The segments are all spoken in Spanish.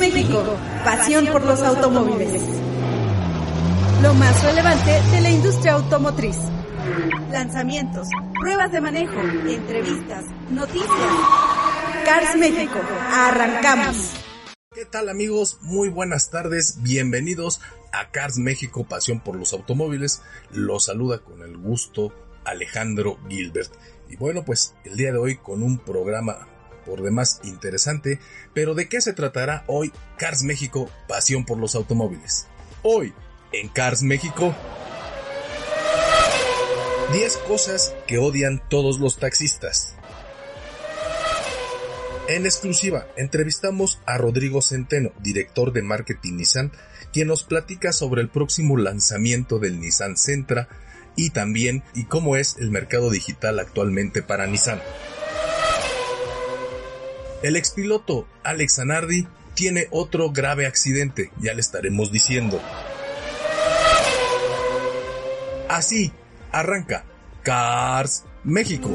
México, pasión por los automóviles. Lo más relevante de la industria automotriz. Lanzamientos, pruebas de manejo, entrevistas, noticias. Cars México, arrancamos. ¿Qué tal amigos? Muy buenas tardes, bienvenidos a Cars México, pasión por los automóviles. Los saluda con el gusto Alejandro Gilbert. Y bueno, pues el día de hoy con un programa por demás interesante, pero ¿de qué se tratará hoy Cars México, pasión por los automóviles? Hoy, en Cars México, 10 cosas que odian todos los taxistas. En exclusiva, entrevistamos a Rodrigo Centeno, director de marketing Nissan, quien nos platica sobre el próximo lanzamiento del Nissan Sentra y también y cómo es el mercado digital actualmente para Nissan. El expiloto Alex Zanardi tiene otro grave accidente, ya le estaremos diciendo. Así arranca Cars México.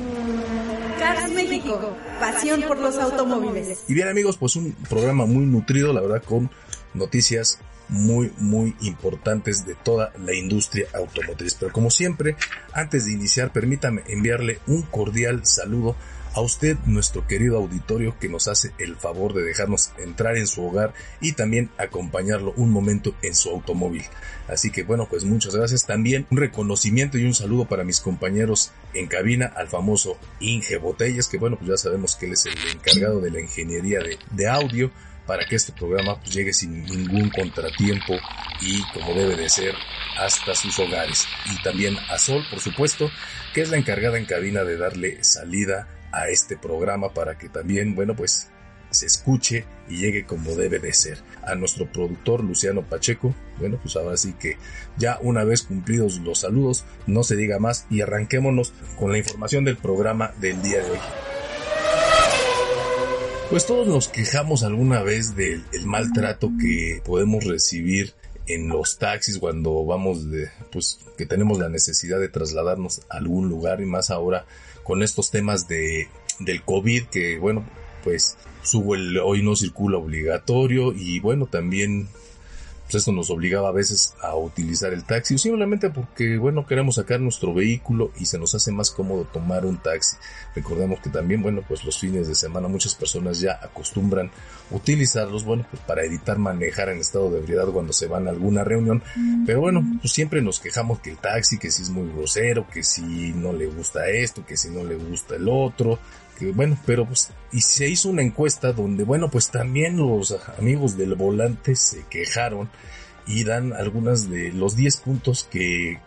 Cars México, pasión por los automóviles. Y bien amigos, pues un programa muy nutrido, la verdad, con noticias muy, muy importantes de toda la industria automotriz. Pero como siempre, antes de iniciar, permítame enviarle un cordial saludo a usted, nuestro querido auditorio, que nos hace el favor de dejarnos entrar en su hogar y también acompañarlo un momento en su automóvil. Así que bueno, pues muchas gracias. También un reconocimiento y un saludo para mis compañeros en cabina, al famoso Inge Botellas, que bueno, pues ya sabemos que él es el encargado de la ingeniería de, de audio para que este programa pues, llegue sin ningún contratiempo y como debe de ser hasta sus hogares. Y también a Sol, por supuesto, que es la encargada en cabina de darle salida a este programa para que también, bueno, pues se escuche y llegue como debe de ser. A nuestro productor Luciano Pacheco, bueno, pues ahora sí que ya una vez cumplidos los saludos, no se diga más y arranquémonos con la información del programa del día de hoy. Pues todos nos quejamos alguna vez del maltrato que podemos recibir en los taxis cuando vamos de, pues que tenemos la necesidad de trasladarnos a algún lugar y más ahora con estos temas de, del COVID que bueno, pues subo el hoy no circula obligatorio y bueno, también pues esto nos obligaba a veces a utilizar el taxi o simplemente porque bueno queremos sacar nuestro vehículo y se nos hace más cómodo tomar un taxi. Recordemos que también bueno pues los fines de semana muchas personas ya acostumbran utilizarlos bueno pues para evitar manejar en estado de ebriedad cuando se van a alguna reunión. Pero bueno pues siempre nos quejamos que el taxi que si es muy grosero que si no le gusta esto que si no le gusta el otro que bueno, pero pues, y se hizo una encuesta donde, bueno, pues también los amigos del volante se quejaron y dan algunas de los 10 puntos que,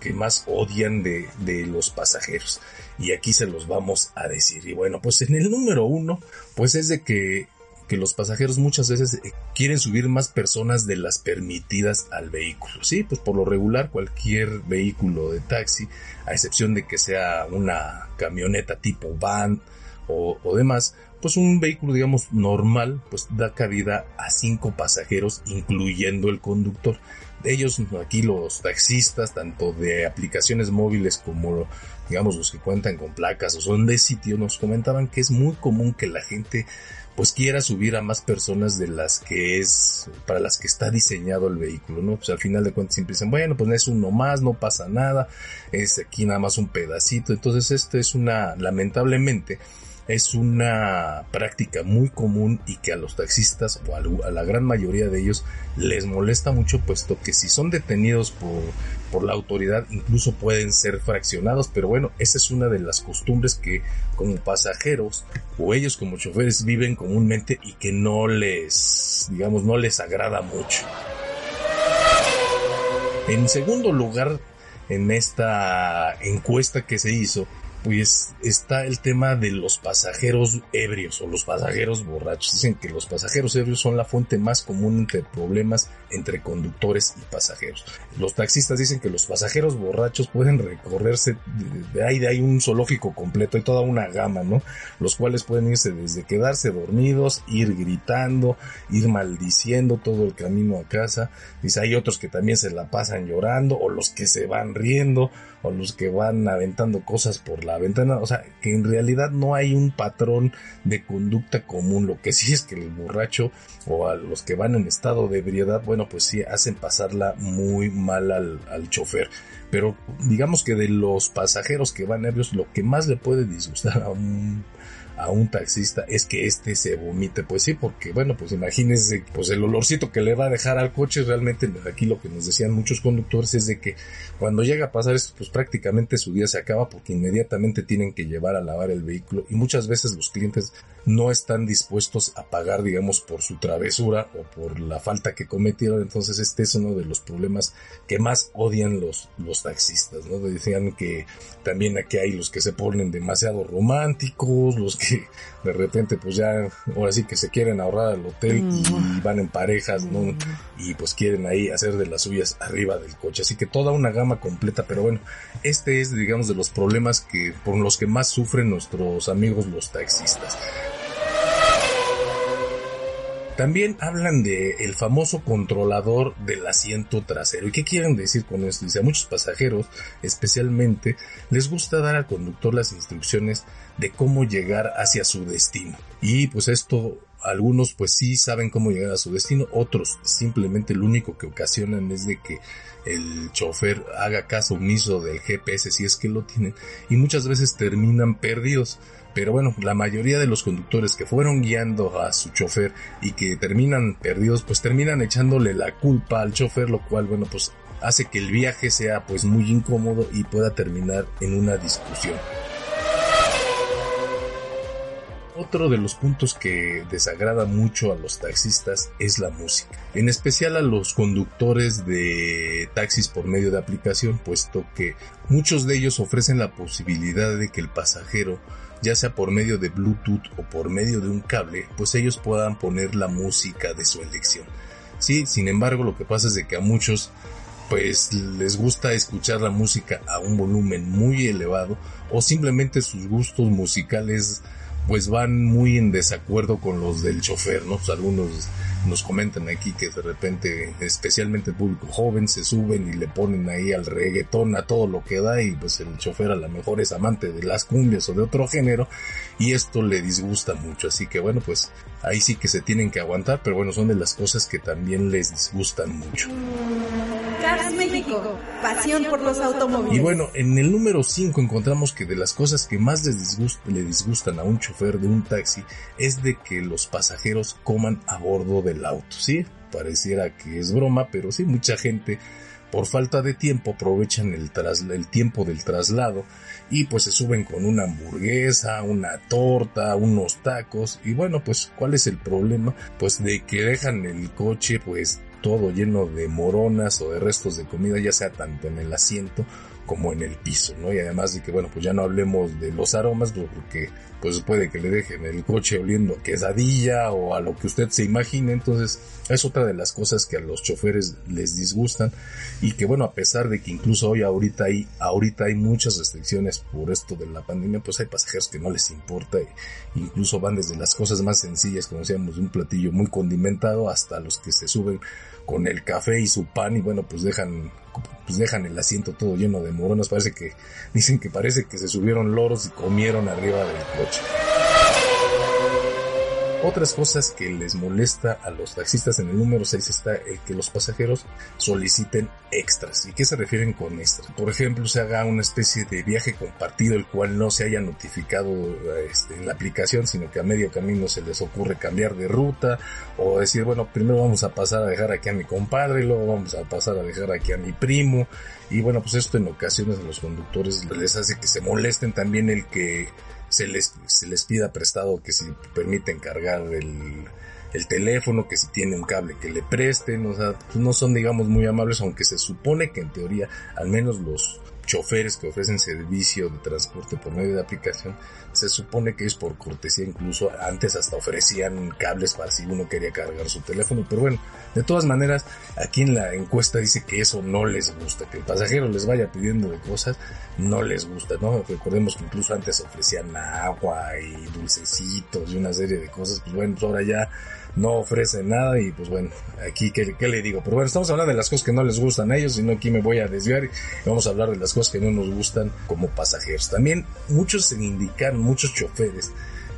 que más odian de, de los pasajeros. Y aquí se los vamos a decir. Y bueno, pues en el número uno, pues es de que, que los pasajeros muchas veces quieren subir más personas de las permitidas al vehículo. Sí, pues por lo regular cualquier vehículo de taxi, a excepción de que sea una camioneta tipo van, o, o demás, pues un vehículo, digamos, normal, pues da cabida a cinco pasajeros, incluyendo el conductor. De ellos, aquí los taxistas, tanto de aplicaciones móviles como, digamos, los que cuentan con placas o son de sitio, nos comentaban que es muy común que la gente pues quiera subir a más personas de las que es, para las que está diseñado el vehículo, ¿no? Pues al final de cuentas siempre dicen, bueno, pues es uno más, no pasa nada, es aquí nada más un pedacito. Entonces esto es una, lamentablemente, es una práctica muy común y que a los taxistas o a la gran mayoría de ellos les molesta mucho puesto que si son detenidos por, por la autoridad incluso pueden ser fraccionados. Pero bueno esa es una de las costumbres que como pasajeros o ellos como choferes viven comúnmente y que no les digamos no les agrada mucho. En segundo lugar en esta encuesta que se hizo, pues está el tema de los pasajeros ebrios o los pasajeros borrachos. Dicen que los pasajeros ebrios son la fuente más común de problemas entre conductores y pasajeros. Los taxistas dicen que los pasajeros borrachos pueden recorrerse de, ahí de ahí un zoológico completo, hay toda una gama, ¿no? Los cuales pueden irse desde quedarse dormidos, ir gritando, ir maldiciendo todo el camino a casa. Dice, hay otros que también se la pasan llorando o los que se van riendo o los que van aventando cosas por la ventana, o sea, que en realidad no hay un patrón de conducta común, lo que sí es que el borracho o a los que van en estado de ebriedad, bueno, pues sí hacen pasarla muy mal al, al chofer. Pero digamos que de los pasajeros que van ebrios, lo que más le puede disgustar a un a un taxista es que este se vomite. Pues sí, porque bueno, pues imagínense, pues el olorcito que le va a dejar al coche, realmente aquí lo que nos decían muchos conductores es de que cuando llega a pasar esto, pues prácticamente su día se acaba porque inmediatamente tienen que llevar a lavar el vehículo y muchas veces los clientes no están dispuestos a pagar, digamos, por su travesura o por la falta que cometieron. Entonces este es uno de los problemas que más odian los, los taxistas, ¿no? Decían que también aquí hay los que se ponen demasiado románticos, los que de repente pues ya, ahora sí que se quieren ahorrar al hotel y mm. van en parejas, ¿no? Mm. Y pues quieren ahí hacer de las suyas arriba del coche. Así que toda una gama completa, pero bueno, este es, digamos, de los problemas que, por los que más sufren nuestros amigos los taxistas. También hablan de el famoso controlador del asiento trasero. ¿Y qué quieren decir con esto? Dice, a muchos pasajeros, especialmente, les gusta dar al conductor las instrucciones de cómo llegar hacia su destino. Y pues esto, algunos pues sí saben cómo llegar a su destino, otros simplemente lo único que ocasionan es de que el chofer haga caso omiso del GPS si es que lo tienen y muchas veces terminan perdidos. Pero bueno, la mayoría de los conductores que fueron guiando a su chofer y que terminan perdidos, pues terminan echándole la culpa al chofer, lo cual, bueno, pues hace que el viaje sea pues muy incómodo y pueda terminar en una discusión. Otro de los puntos que desagrada mucho a los taxistas es la música, en especial a los conductores de taxis por medio de aplicación, puesto que muchos de ellos ofrecen la posibilidad de que el pasajero ya sea por medio de Bluetooth o por medio de un cable, pues ellos puedan poner la música de su elección. Sí, sin embargo, lo que pasa es de que a muchos pues les gusta escuchar la música a un volumen muy elevado o simplemente sus gustos musicales pues van muy en desacuerdo con los del chofer, ¿no? Pues algunos nos comentan aquí que de repente, especialmente el público joven, se suben y le ponen ahí al reggaetón a todo lo que da y pues el chofer a lo mejor es amante de las cumbias o de otro género y esto le disgusta mucho. Así que bueno, pues ahí sí que se tienen que aguantar, pero bueno, son de las cosas que también les disgustan mucho. Cars México, pasión por los automóviles. Y bueno, en el número 5 encontramos que de las cosas que más les le disgustan a un chofer de un taxi es de que los pasajeros coman a bordo del auto, ¿sí? Pareciera que es broma, pero sí, mucha gente por falta de tiempo aprovechan el, el tiempo del traslado y pues se suben con una hamburguesa, una torta, unos tacos y bueno pues cuál es el problema pues de que dejan el coche pues todo lleno de moronas o de restos de comida, ya sea tanto en el asiento como en el piso, ¿no? Y además de que, bueno, pues ya no hablemos de los aromas, pues, porque pues puede que le dejen el coche oliendo a quesadilla o a lo que usted se imagine, entonces es otra de las cosas que a los choferes les disgustan y que bueno, a pesar de que incluso hoy ahorita hay, ahorita hay muchas restricciones por esto de la pandemia, pues hay pasajeros que no les importa, e incluso van desde las cosas más sencillas, como decíamos, de un platillo muy condimentado hasta los que se suben con el café y su pan y bueno, pues dejan pues dejan el asiento todo lleno de moronas, parece que dicen que parece que se subieron loros y comieron arriba del coche. Otras cosas que les molesta a los taxistas en el número 6 está el que los pasajeros soliciten extras. ¿Y qué se refieren con extras? Por ejemplo, se haga una especie de viaje compartido el cual no se haya notificado este, en la aplicación, sino que a medio camino se les ocurre cambiar de ruta o decir, bueno, primero vamos a pasar a dejar aquí a mi compadre, y luego vamos a pasar a dejar aquí a mi primo. Y bueno, pues esto en ocasiones a los conductores les hace que se molesten también el que se les, se les pida prestado que si permiten cargar el, el teléfono, que si tiene un cable que le presten, o sea, pues no son digamos muy amables, aunque se supone que en teoría al menos los choferes que ofrecen servicio de transporte por medio de aplicación, se supone que es por cortesía, incluso antes hasta ofrecían cables para si uno quería cargar su teléfono, pero bueno, de todas maneras, aquí en la encuesta dice que eso no les gusta, que el pasajero les vaya pidiendo de cosas, no les gusta, ¿no? Recordemos que incluso antes ofrecían agua y dulcecitos y una serie de cosas, pues bueno, pues ahora ya no ofrecen nada y pues bueno, aquí ¿qué, qué le digo, pero bueno, estamos hablando de las cosas que no les gustan a ellos, sino aquí me voy a desviar y vamos a hablar de las cosas que no nos gustan como pasajeros. También muchos se indican, muchos choferes,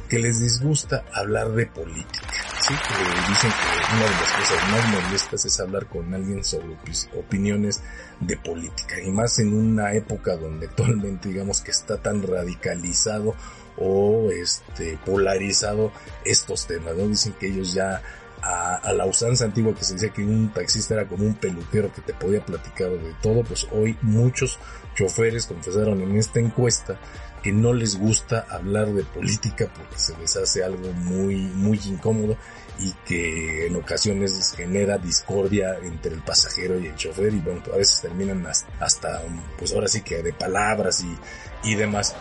que les disgusta hablar de política. Sí, que dicen que una de las cosas más molestas es hablar con alguien sobre opiniones de política. Y más en una época donde actualmente digamos que está tan radicalizado o este polarizado estos temas, ¿no? Dicen que ellos ya a, la usanza antigua que se decía que un taxista era como un peluquero que te podía platicar de todo, pues hoy muchos choferes confesaron en esta encuesta que no les gusta hablar de política porque se les hace algo muy, muy incómodo y que en ocasiones genera discordia entre el pasajero y el chofer y bueno, a veces terminan hasta, pues ahora sí que de palabras y, y demás.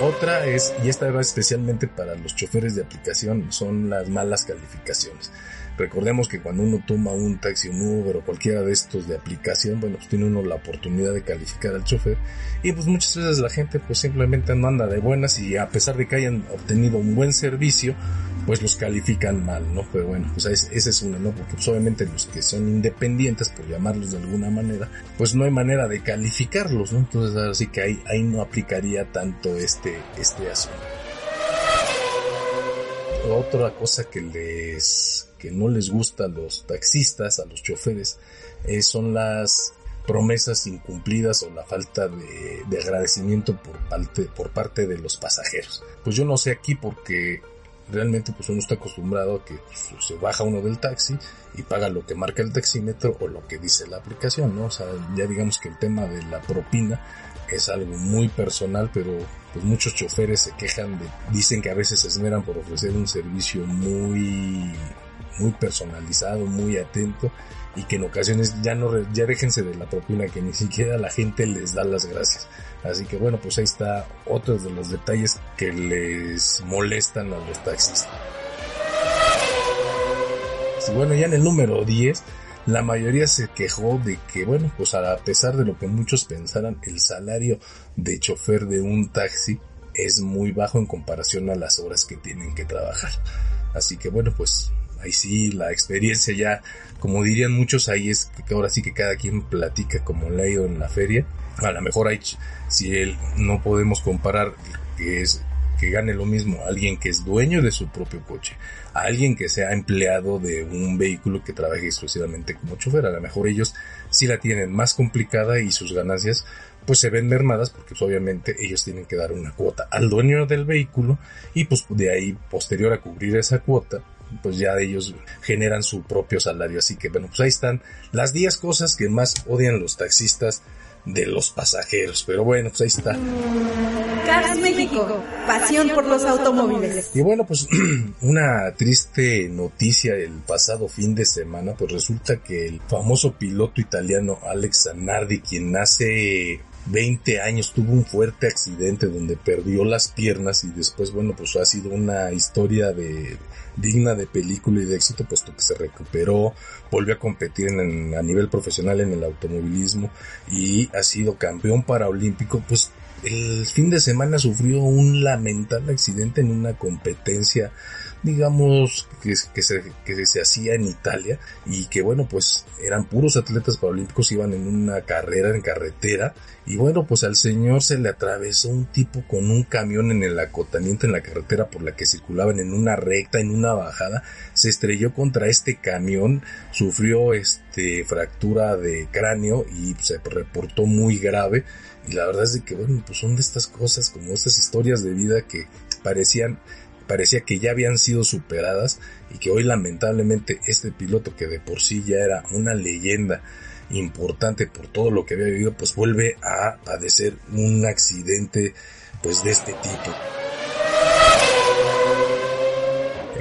Otra es, y esta va especialmente para los choferes de aplicación, son las malas calificaciones. Recordemos que cuando uno toma un taxi, un Uber o cualquiera de estos de aplicación, bueno, pues tiene uno la oportunidad de calificar al chofer y pues muchas veces la gente pues simplemente no anda de buenas y a pesar de que hayan obtenido un buen servicio, pues los califican mal, ¿no? Pero bueno, pues esa es una, ¿no? Porque pues obviamente los que son independientes, por llamarlos de alguna manera, pues no hay manera de calificarlos, ¿no? Entonces así que ahí, ahí no aplicaría tanto este, este asunto. Otra cosa que les, que no les gusta a los taxistas, a los choferes, eh, son las promesas incumplidas o la falta de, de agradecimiento por parte, por parte de los pasajeros. Pues yo no sé aquí porque realmente pues uno está acostumbrado a que pues, se baja uno del taxi y paga lo que marca el taxímetro o lo que dice la aplicación, ¿no? O sea, ya digamos que el tema de la propina es algo muy personal, pero pues muchos choferes se quejan de, dicen que a veces se esmeran por ofrecer un servicio muy, muy personalizado, muy atento y que en ocasiones ya no, ya déjense de la propina que ni siquiera la gente les da las gracias. Así que bueno, pues ahí está otro de los detalles que les molestan a los taxistas. Bueno, ya en el número 10, la mayoría se quejó de que, bueno, pues a pesar de lo que muchos pensaran, el salario de chofer de un taxi es muy bajo en comparación a las horas que tienen que trabajar. Así que bueno, pues ahí sí la experiencia ya, como dirían muchos, ahí es que ahora sí que cada quien platica como le ha ido en la feria. A lo mejor hay, si él no podemos comparar que es que gane lo mismo alguien que es dueño de su propio coche, a alguien que sea empleado de un vehículo que trabaje exclusivamente como chofer. A lo mejor ellos sí la tienen más complicada y sus ganancias pues se ven mermadas porque pues, obviamente ellos tienen que dar una cuota al dueño del vehículo y pues de ahí posterior a cubrir esa cuota pues ya ellos generan su propio salario. Así que bueno, pues ahí están las 10 cosas que más odian los taxistas de los pasajeros. Pero bueno, pues ahí está. Cars México, pasión por los automóviles. Y bueno, pues una triste noticia el pasado fin de semana, pues resulta que el famoso piloto italiano Alex Zanardi, quien hace 20 años tuvo un fuerte accidente donde perdió las piernas y después, bueno, pues ha sido una historia de digna de película y de éxito, puesto que se recuperó, volvió a competir en, a nivel profesional en el automovilismo y ha sido campeón paraolímpico, pues el fin de semana sufrió un lamentable accidente en una competencia digamos, que, se, que se hacía en Italia y que bueno, pues eran puros atletas paralímpicos, iban en una carrera en carretera y bueno, pues al señor se le atravesó un tipo con un camión en el acotamiento en la carretera por la que circulaban en una recta, en una bajada, se estrelló contra este camión, sufrió este fractura de cráneo y se reportó muy grave y la verdad es de que bueno, pues son de estas cosas como estas historias de vida que parecían parecía que ya habían sido superadas y que hoy lamentablemente este piloto que de por sí ya era una leyenda importante por todo lo que había vivido pues vuelve a padecer un accidente pues de este tipo.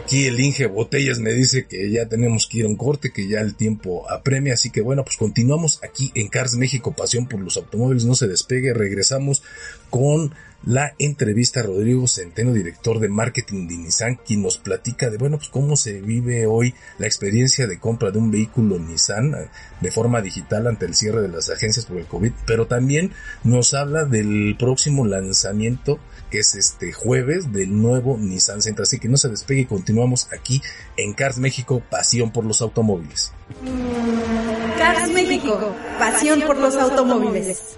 Aquí el Inge Botellas me dice que ya tenemos que ir a un corte, que ya el tiempo apremia, así que bueno, pues continuamos aquí en Cars México, pasión por los automóviles, no se despegue, regresamos con la entrevista a Rodrigo Centeno, director de marketing de Nissan, quien nos platica de, bueno, pues cómo se vive hoy la experiencia de compra de un vehículo Nissan eh, de forma digital ante el cierre de las agencias por el COVID, pero también nos habla del próximo lanzamiento que es este jueves del nuevo Nissan Sentra. Así que no se despegue continuamos aquí en Cars México, pasión por los automóviles. Cars México, pasión por los automóviles.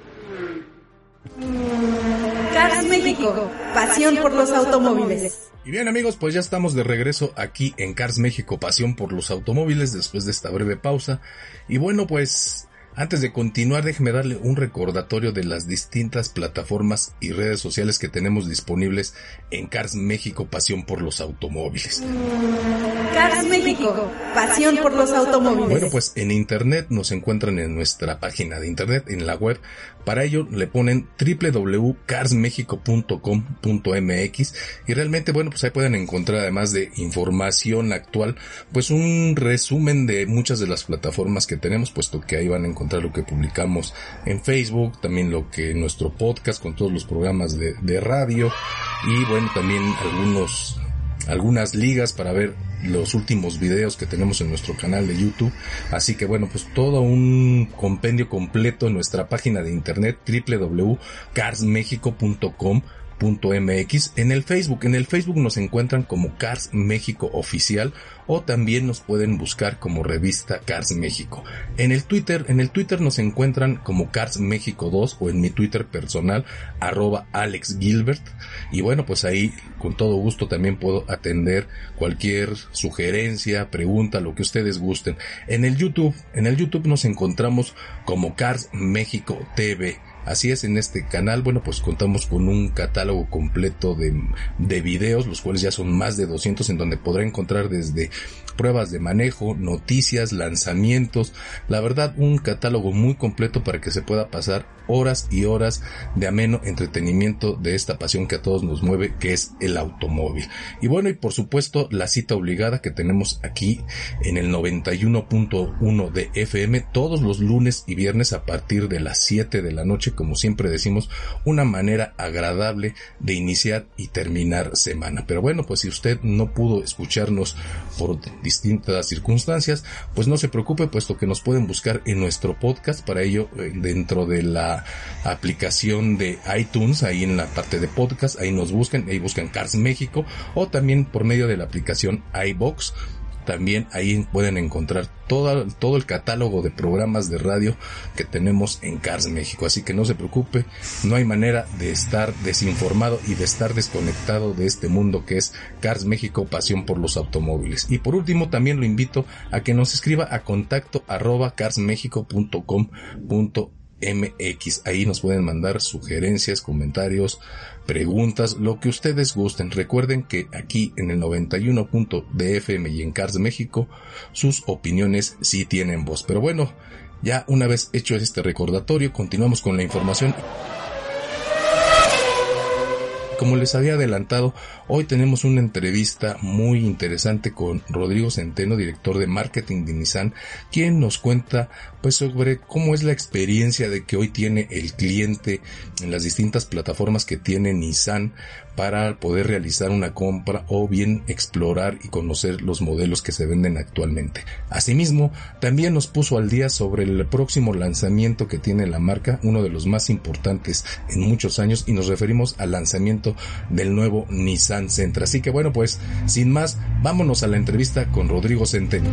Cars México, pasión por los automóviles. Y bien amigos, pues ya estamos de regreso aquí en Cars México, pasión por los automóviles después de esta breve pausa. Y bueno, pues antes de continuar, déjeme darle un recordatorio de las distintas plataformas y redes sociales que tenemos disponibles en Cars México, Pasión por los Automóviles. Cars México, Pasión por los Automóviles. Bueno, pues en Internet nos encuentran en nuestra página de Internet, en la web. Para ello le ponen www.carsmexico.com.mx y realmente, bueno, pues ahí pueden encontrar además de información actual, pues un resumen de muchas de las plataformas que tenemos, puesto que ahí van a encontrar lo que publicamos en Facebook, también lo que nuestro podcast con todos los programas de, de radio y bueno, también algunos algunas ligas para ver los últimos videos que tenemos en nuestro canal de YouTube. Así que bueno, pues todo un compendio completo en nuestra página de internet www.carsmexico.com en el Facebook. En el Facebook nos encuentran como Cars México Oficial o también nos pueden buscar como revista Cars México. En el Twitter, en el Twitter nos encuentran como Cars México 2 o en mi Twitter personal arroba Alex Gilbert. Y bueno, pues ahí con todo gusto también puedo atender cualquier sugerencia, pregunta, lo que ustedes gusten. En el YouTube, en el YouTube nos encontramos como Cars México TV. Así es, en este canal, bueno, pues contamos con un catálogo completo de, de videos, los cuales ya son más de 200, en donde podrá encontrar desde pruebas de manejo, noticias, lanzamientos, la verdad un catálogo muy completo para que se pueda pasar horas y horas de ameno entretenimiento de esta pasión que a todos nos mueve, que es el automóvil. Y bueno, y por supuesto la cita obligada que tenemos aquí en el 91.1 de FM todos los lunes y viernes a partir de las 7 de la noche, como siempre decimos, una manera agradable de iniciar y terminar semana. Pero bueno, pues si usted no pudo escucharnos por distintas circunstancias, pues no se preocupe, puesto que nos pueden buscar en nuestro podcast, para ello eh, dentro de la aplicación de iTunes, ahí en la parte de podcast, ahí nos buscan, ahí buscan Cars México, o también por medio de la aplicación iBox también ahí pueden encontrar todo, todo el catálogo de programas de radio que tenemos en Cars México. Así que no se preocupe, no hay manera de estar desinformado y de estar desconectado de este mundo que es Cars México, pasión por los automóviles. Y por último, también lo invito a que nos escriba a contacto arroba MX. Ahí nos pueden mandar sugerencias, comentarios, preguntas, lo que ustedes gusten. Recuerden que aquí en el 91. de FM y en Cars México, sus opiniones sí tienen voz. Pero bueno, ya una vez hecho este recordatorio, continuamos con la información. Como les había adelantado, hoy tenemos una entrevista muy interesante con Rodrigo Centeno, director de marketing de Nissan, quien nos cuenta pues sobre cómo es la experiencia de que hoy tiene el cliente en las distintas plataformas que tiene Nissan para poder realizar una compra o bien explorar y conocer los modelos que se venden actualmente. Asimismo, también nos puso al día sobre el próximo lanzamiento que tiene la marca, uno de los más importantes en muchos años y nos referimos al lanzamiento del nuevo Nissan Sentra. Así que bueno, pues sin más, vámonos a la entrevista con Rodrigo Centeno.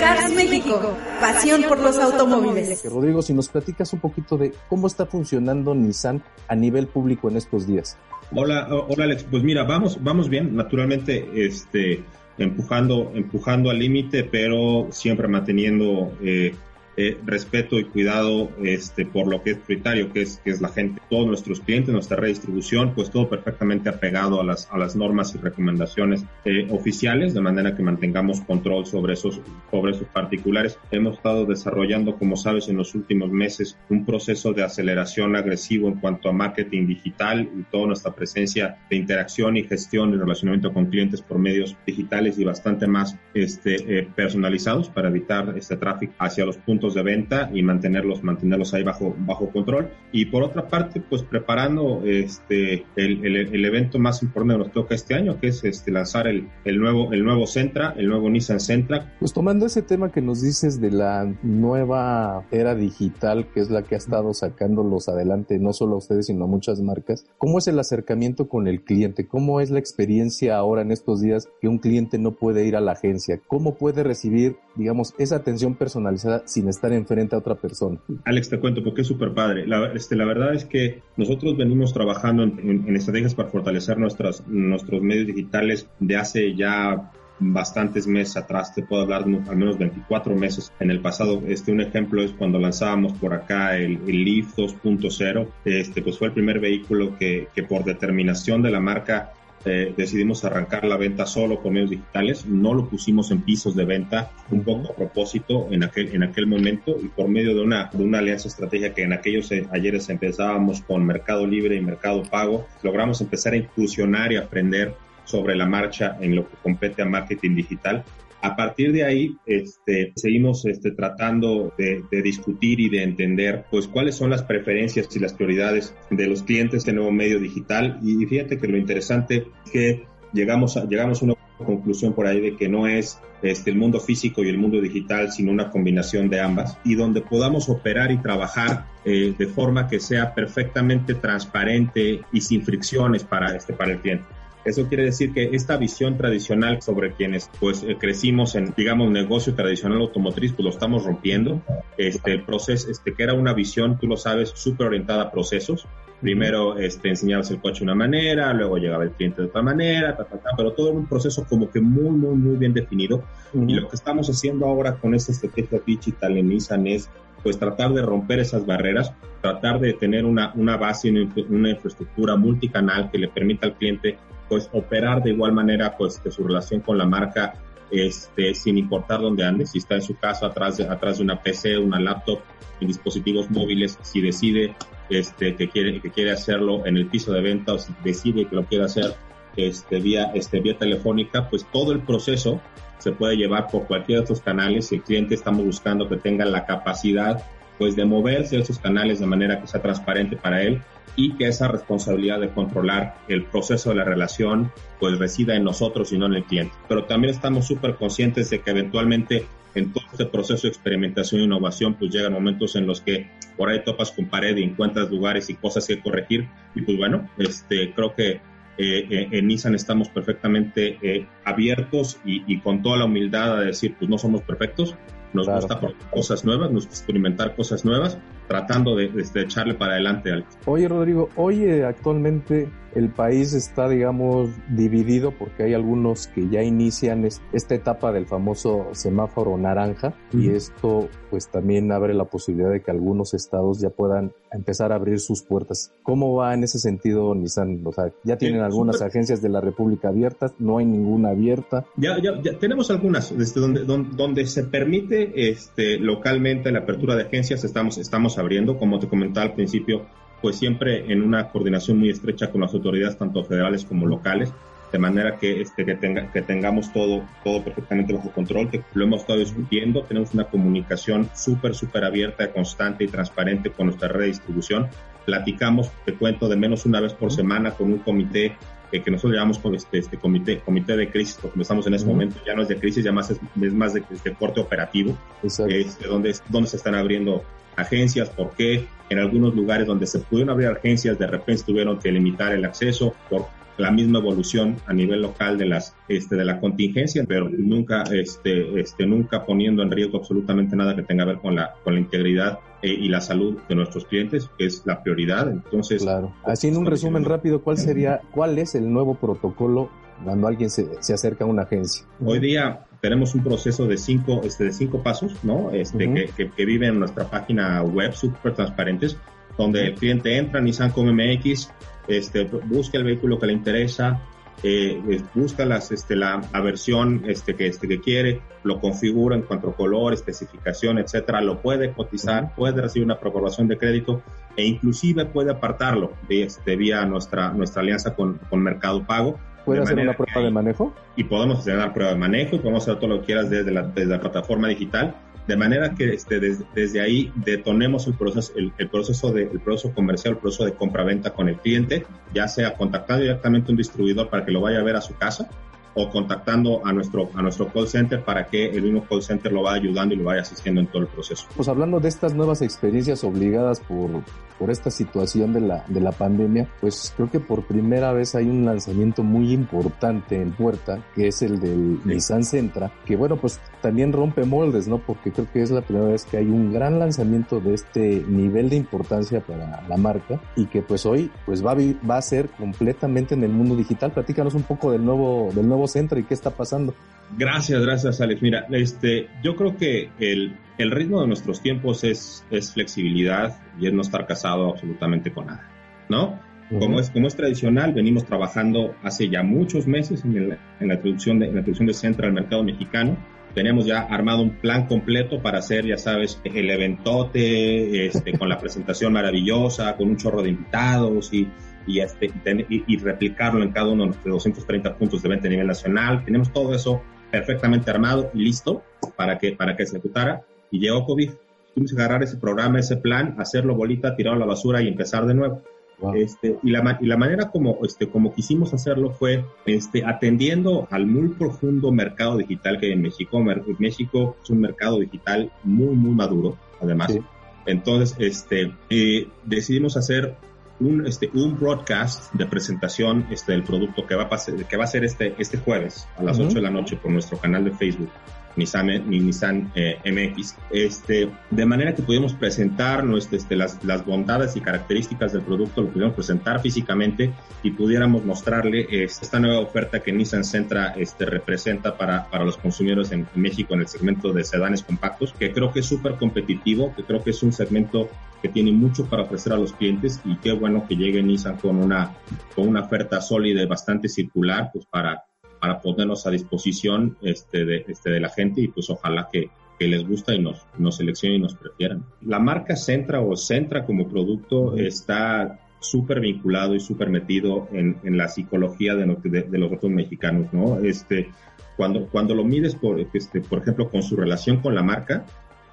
Cars México, pasión por los automóviles. Rodrigo, si nos platicas un poquito de cómo está funcionando Nissan a nivel público en estos días. Hola, hola Alex. Pues mira, vamos, vamos bien. Naturalmente, este, empujando, empujando al límite, pero siempre manteniendo eh, eh, respeto y cuidado este, por lo que es prioritario, que es, que es la gente. Todos nuestros clientes, nuestra redistribución, pues todo perfectamente apegado a las, a las normas y recomendaciones eh, oficiales, de manera que mantengamos control sobre esos, sobre esos particulares. Hemos estado desarrollando, como sabes, en los últimos meses un proceso de aceleración agresivo en cuanto a marketing digital y toda nuestra presencia de interacción y gestión y relacionamiento con clientes por medios digitales y bastante más este, eh, personalizados para evitar este tráfico hacia los puntos de venta y mantenerlos, mantenerlos ahí bajo, bajo control. Y por otra parte, pues preparando este, el, el, evento más importante que nos toca este año, que es este, lanzar el, el, nuevo, el nuevo Centra, el nuevo Nissan Centra. Pues tomando ese tema que nos dices de la nueva era digital, que es la que ha estado sacándolos adelante, no solo a ustedes, sino a muchas marcas, ¿cómo es el acercamiento con el cliente? ¿Cómo es la experiencia ahora en estos días que un cliente no puede ir a la agencia? ¿Cómo puede recibir, digamos, esa atención personalizada sin estar enfrente a otra persona. Alex, te cuento porque es súper padre. La, este, la verdad es que nosotros venimos trabajando en, estrategias para fortalecer nuestras, nuestros medios digitales de hace ya bastantes meses atrás, te puedo hablar de al menos 24 meses en el pasado. Este, un ejemplo es cuando lanzábamos por acá el, el Leaf 2.0, este, pues fue el primer vehículo que, que por determinación de la marca eh, decidimos arrancar la venta solo con medios digitales, no lo pusimos en pisos de venta, un poco a propósito en aquel, en aquel momento y por medio de una, de una alianza estratégica que en aquellos eh, ayeres empezábamos con Mercado Libre y Mercado Pago, logramos empezar a incursionar y aprender sobre la marcha en lo que compete a marketing digital a partir de ahí, este, seguimos este, tratando de, discutir y de entender, pues, cuáles son las preferencias y las prioridades de los clientes de nuevo medio digital. Y fíjate que lo interesante es que llegamos a, llegamos a una conclusión por ahí de que no es este, el mundo físico y el mundo digital, sino una combinación de ambas, y donde podamos operar y trabajar eh, de forma que sea perfectamente transparente y sin fricciones para, este, para el cliente. Eso quiere decir que esta visión tradicional sobre quienes pues eh, crecimos en, digamos, negocio tradicional automotriz, pues lo estamos rompiendo. Este proceso, este que era una visión, tú lo sabes, súper orientada a procesos. Primero este, enseñabas el coche de una manera, luego llegaba el cliente de otra manera, pero todo en un proceso como que muy, muy, muy bien definido. Y lo que estamos haciendo ahora con esta estrategia digital en Nissan es pues tratar de romper esas barreras, tratar de tener una, una base, una infraestructura multicanal que le permita al cliente pues operar de igual manera pues de su relación con la marca este, sin importar dónde ande, si está en su casa atrás de, atrás de una PC, una laptop, en dispositivos móviles, si decide este, que, quiere, que quiere hacerlo en el piso de venta o si decide que lo quiere hacer este, vía, este, vía telefónica, pues todo el proceso se puede llevar por cualquiera de estos canales. Si el cliente estamos buscando que tenga la capacidad pues de moverse esos canales de manera que sea transparente para él y que esa responsabilidad de controlar el proceso de la relación pues resida en nosotros y no en el cliente. Pero también estamos súper conscientes de que eventualmente en todo este proceso de experimentación e innovación pues llegan momentos en los que por ahí topas con pared y encuentras lugares y cosas que corregir. Y pues bueno, este creo que eh, eh, en Nissan estamos perfectamente eh, abiertos y, y, con toda la humildad a decir, pues no somos perfectos, nos gusta probar cosas nuevas, nos gusta experimentar cosas nuevas, tratando de, de, echarle para adelante algo. Oye, Rodrigo, hoy actualmente el país está, digamos, dividido porque hay algunos que ya inician esta etapa del famoso semáforo naranja y esto pues también abre la posibilidad de que algunos estados ya puedan empezar a abrir sus puertas. ¿Cómo va en ese sentido Nissan? O sea, ya tienen algunas agencias de la República abiertas, no hay ninguna abierta. Ya, ya, ya tenemos algunas desde donde, donde, donde, se permite este, localmente la apertura de agencias, estamos, estamos abriendo, como te comentaba al principio, pues siempre en una coordinación muy estrecha con las autoridades tanto federales como locales, de manera que, este, que, tenga, que tengamos todo, todo perfectamente bajo control, que lo hemos estado discutiendo, tenemos una comunicación súper, súper abierta, constante y transparente con nuestra red de distribución. Platicamos, te cuento, de menos una vez por semana con un comité eh, que nosotros llamamos con este, este comité, comité de crisis, porque estamos en ese momento, ya no es de crisis, ya más es, más de, corte operativo, este, donde, donde se están abriendo agencias, por qué. En algunos lugares donde se pudieron abrir agencias de repente tuvieron que limitar el acceso por la misma evolución a nivel local de las este de la contingencia pero nunca este este nunca poniendo en riesgo absolutamente nada que tenga que ver con la con la integridad eh, y la salud de nuestros clientes que es la prioridad entonces claro así en un resumen rápido cuál sería cuál es el nuevo protocolo cuando alguien se, se acerca a una agencia? Hoy día tenemos un proceso de cinco, este, de cinco pasos, ¿no? Este, que, que, que vive en nuestra página web, súper transparentes, donde el cliente entra en Nissan como MX, este, busca el vehículo que le interesa, eh, busca las, este, la, la, versión este, que, este, que quiere, lo configura en cuanto a color, especificación, etcétera, lo puede cotizar, puede recibir una aprobación de crédito e inclusive puede apartarlo de, este, vía nuestra, nuestra alianza con, con Mercado Pago. ¿Puede hacer una prueba de manejo? Y podemos hacer una prueba de manejo y podemos hacer todo lo que quieras desde la, desde la plataforma digital de manera que este, desde, ahí detonemos el proceso, el, el, proceso de, el proceso comercial, el proceso de compra-venta con el cliente, ya sea contactando directamente a un distribuidor para que lo vaya a ver a su casa o contactando a nuestro, a nuestro call center para que el mismo call center lo vaya ayudando y lo vaya asistiendo en todo el proceso. Pues hablando de estas nuevas experiencias obligadas por, por esta situación de la, de la pandemia, pues creo que por primera vez hay un lanzamiento muy importante en puerta, que es el del sí. Nissan Sentra, que bueno, pues también rompe moldes, ¿no? Porque creo que es la primera vez que hay un gran lanzamiento de este nivel de importancia para la marca y que pues hoy pues va a, va a ser completamente en el mundo digital. Platícanos un poco del nuevo, del nuevo Sentra y qué está pasando. Gracias, gracias Alex. Mira, este, yo creo que el, el ritmo de nuestros tiempos es, es flexibilidad y es no estar casado absolutamente con nada, ¿no? Uh -huh. Como es, como es tradicional, venimos trabajando hace ya muchos meses en, el, en la introducción de, en la introducción de Centra al mercado mexicano. Tenemos ya armado un plan completo para hacer, ya sabes, el eventote, este, con la presentación maravillosa, con un chorro de invitados y, y, este, y, y, replicarlo en cada uno de nuestros 230 puntos de venta a nivel nacional. Tenemos todo eso perfectamente armado y listo para que, para que se ejecutara. Y llegó COVID. Tuvimos que agarrar ese programa, ese plan, hacerlo bolita, tirarlo a la basura y empezar de nuevo. Wow. Este, y, la, y la manera como, este, como quisimos hacerlo fue este, atendiendo al muy profundo mercado digital que hay en México. México es un mercado digital muy, muy maduro, además. Sí. Entonces, este, eh, decidimos hacer un, este, un broadcast de presentación este, del producto que va a, pasar, que va a ser este, este jueves a las uh -huh. 8 de la noche por nuestro canal de Facebook. Nissan, Nissan eh, MX, este, de manera que pudimos presentar nuestro, este, las, las, bondades y características del producto, lo pudimos presentar físicamente y pudiéramos mostrarle este, esta nueva oferta que Nissan Sentra este, representa para, para los consumidores en México en el segmento de sedanes compactos, que creo que es súper competitivo, que creo que es un segmento que tiene mucho para ofrecer a los clientes y qué bueno que llegue Nissan con una, con una oferta sólida y bastante circular, pues para para ponernos a disposición este, de, este, de la gente y pues ojalá que, que les gusta y nos, nos seleccionen y nos prefieran. La marca Centra o Centra como producto está súper vinculado y súper metido en, en, la psicología de, de, de, los otros mexicanos, ¿no? Este, cuando, cuando lo mides, por, este, por ejemplo, con su relación con la marca,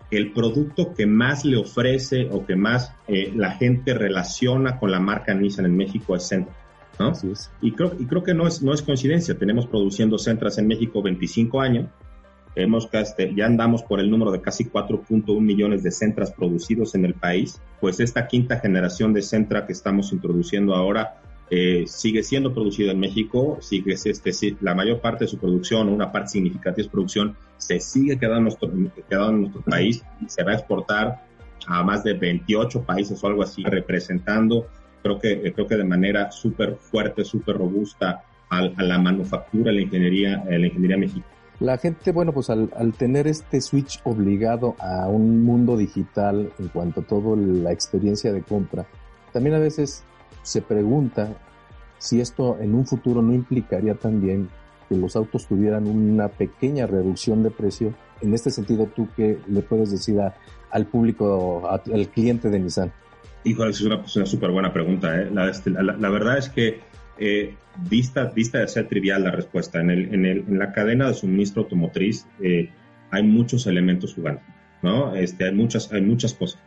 el producto que más le ofrece o que más eh, la gente relaciona con la marca Nissan en México es Centra. ¿No? Y creo, y creo que no es, no es coincidencia. Tenemos produciendo centras en México 25 años. Hemos, este, ya andamos por el número de casi 4.1 millones de centras producidos en el país. Pues esta quinta generación de centra que estamos introduciendo ahora eh, sigue siendo producida en México, sigue este, la mayor parte de su producción, una parte significativa de su producción, se sigue quedando en nuestro, quedando en nuestro país y se va a exportar a más de 28 países o algo así, representando creo que, creo que de manera súper fuerte, súper robusta a, a, la manufactura, a la ingeniería, a la ingeniería mexicana. La gente, bueno, pues al, tener este switch obligado a un mundo digital en cuanto a toda la experiencia de compra, también a veces se pregunta si esto en un futuro no implicaría también que los autos tuvieran una pequeña reducción de precio. En este sentido, ¿tú qué le puedes decir a, al público, al cliente de Nissan? Híjole, es una, súper buena pregunta. ¿eh? La, este, la, la, verdad es que eh, vista, vista de ser trivial la respuesta, en, el, en, el, en la cadena de suministro automotriz eh, hay muchos elementos jugando, ¿no? Este, hay, muchas, hay muchas cosas.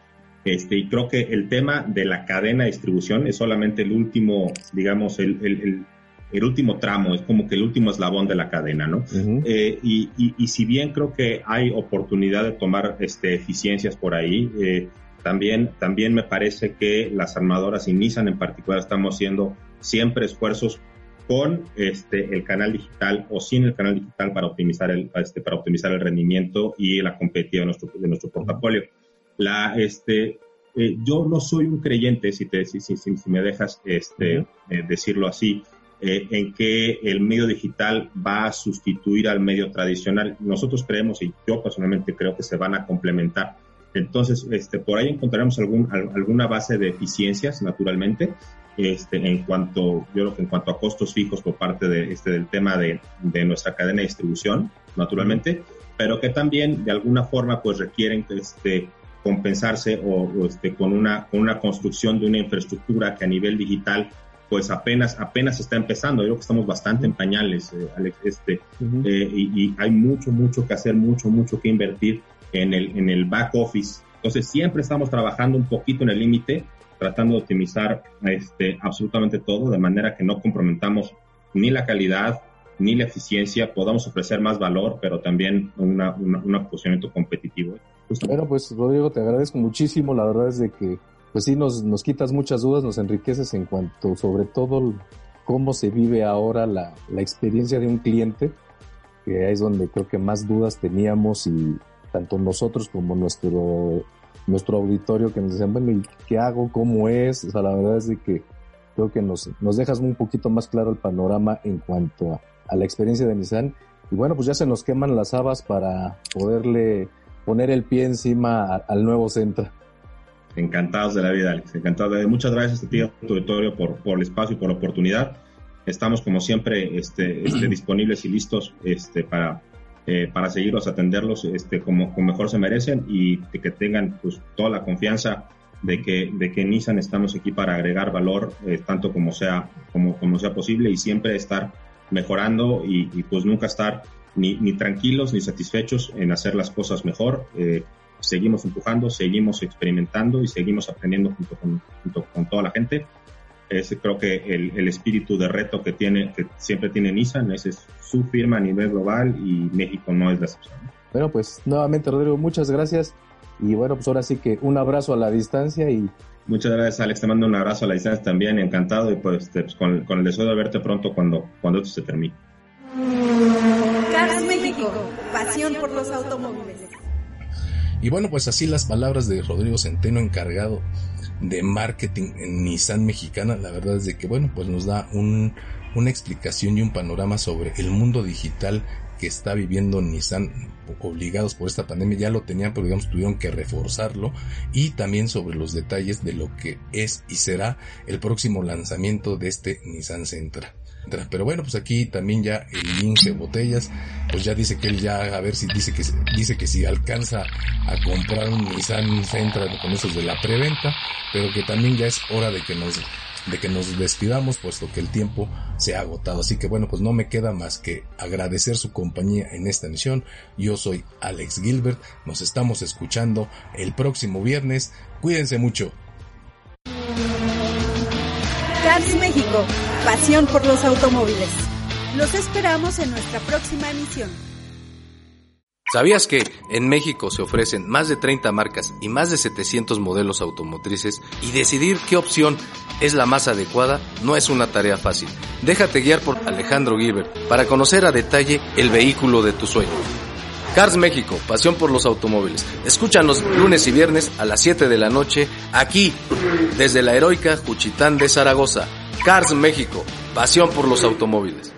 Este, y creo que el tema de la cadena de distribución es solamente el último, digamos, el, el, el, el último tramo, es como que el último eslabón de la cadena, ¿no? Uh -huh. eh, y, y, y, si bien creo que hay oportunidad de tomar este, eficiencias por ahí, eh, también, también me parece que las armadoras y Nissan en particular estamos haciendo siempre esfuerzos con este, el canal digital o sin el canal digital para optimizar el, este, para optimizar el rendimiento y la competitividad de nuestro, de nuestro portafolio. La, este, eh, yo no soy un creyente, si, te, si, si, si me dejas este, uh -huh. eh, decirlo así, eh, en que el medio digital va a sustituir al medio tradicional. Nosotros creemos, y yo personalmente creo que se van a complementar. Entonces, este, por ahí encontraremos algún, alguna base de eficiencias, naturalmente, este, en cuanto, yo creo que en cuanto a costos fijos por parte de, este, del tema de, de nuestra cadena de distribución, naturalmente, pero que también de alguna forma pues requieren este, compensarse o, este, con, una, con una construcción de una infraestructura que a nivel digital pues apenas, apenas está empezando. Yo creo que estamos bastante en pañales, eh, Alex, este, eh, y, y, hay mucho, mucho que hacer, mucho, mucho que invertir en el, en el back office. Entonces siempre estamos trabajando un poquito en el límite, tratando de optimizar este, absolutamente todo, de manera que no comprometamos ni la calidad, ni la eficiencia, podamos ofrecer más valor, pero también una, un posicionamiento competitivo. Bueno, pues Rodrigo, te agradezco muchísimo. La verdad es de que, pues sí, nos, nos quitas muchas dudas, nos enriqueces en cuanto, sobre todo, cómo se vive ahora la, la experiencia de un cliente, que es donde creo que más dudas teníamos y tanto nosotros como nuestro nuestro auditorio que nos decían, bueno, qué hago? ¿Cómo es? O sea, la verdad es de que creo que nos, nos dejas un poquito más claro el panorama en cuanto a, a la experiencia de Nissan. Y bueno, pues ya se nos queman las habas para poderle poner el pie encima al nuevo centro. Encantados de la vida, Alex. Encantados. Muchas gracias a ti, a tu auditorio, por, por el espacio y por la oportunidad. Estamos, como siempre, este, este, disponibles y listos este, para, eh, para seguirlos, atenderlos este, como, como mejor se merecen y que tengan pues, toda la confianza de que, de que en Nissan estamos aquí para agregar valor eh, tanto como sea, como, como sea posible y siempre estar mejorando y, pues nunca estar ni, ni, tranquilos ni satisfechos en hacer las cosas mejor. Eh, seguimos empujando, seguimos experimentando y seguimos aprendiendo junto con, junto con toda la gente. Ese creo que el, el, espíritu de reto que tiene, que siempre tiene Nissan, ese es su firma a nivel global y México no es la excepción. Bueno, pues nuevamente Rodrigo, muchas gracias y bueno, pues ahora sí que un abrazo a la distancia y Muchas gracias, Alex. Te mando un abrazo a la distancia también, encantado y pues, pues con, con, el deseo de verte pronto cuando, cuando esto se termine. Cars México, pasión por los automóviles. Y bueno, pues así las palabras de Rodrigo Centeno, encargado de marketing en Nissan Mexicana. La verdad es de que, bueno, pues nos da un, una explicación y un panorama sobre el mundo digital que está viviendo Nissan obligados por esta pandemia ya lo tenían pero digamos tuvieron que reforzarlo y también sobre los detalles de lo que es y será el próximo lanzamiento de este Nissan Sentra pero bueno pues aquí también ya el lince botellas pues ya dice que él ya a ver si dice que dice que si alcanza a comprar un Nissan Sentra con esos de la preventa pero que también ya es hora de que nos de que nos despidamos puesto que el tiempo se ha agotado. Así que bueno, pues no me queda más que agradecer su compañía en esta emisión. Yo soy Alex Gilbert, nos estamos escuchando el próximo viernes. Cuídense mucho. Cars México, pasión por los automóviles. Los esperamos en nuestra próxima emisión. ¿Sabías que en México se ofrecen más de 30 marcas y más de 700 modelos automotrices y decidir qué opción es la más adecuada no es una tarea fácil? Déjate guiar por Alejandro Gilbert para conocer a detalle el vehículo de tu sueño. Cars México, pasión por los automóviles. Escúchanos lunes y viernes a las 7 de la noche aquí, desde la heroica Juchitán de Zaragoza. Cars México, pasión por los automóviles.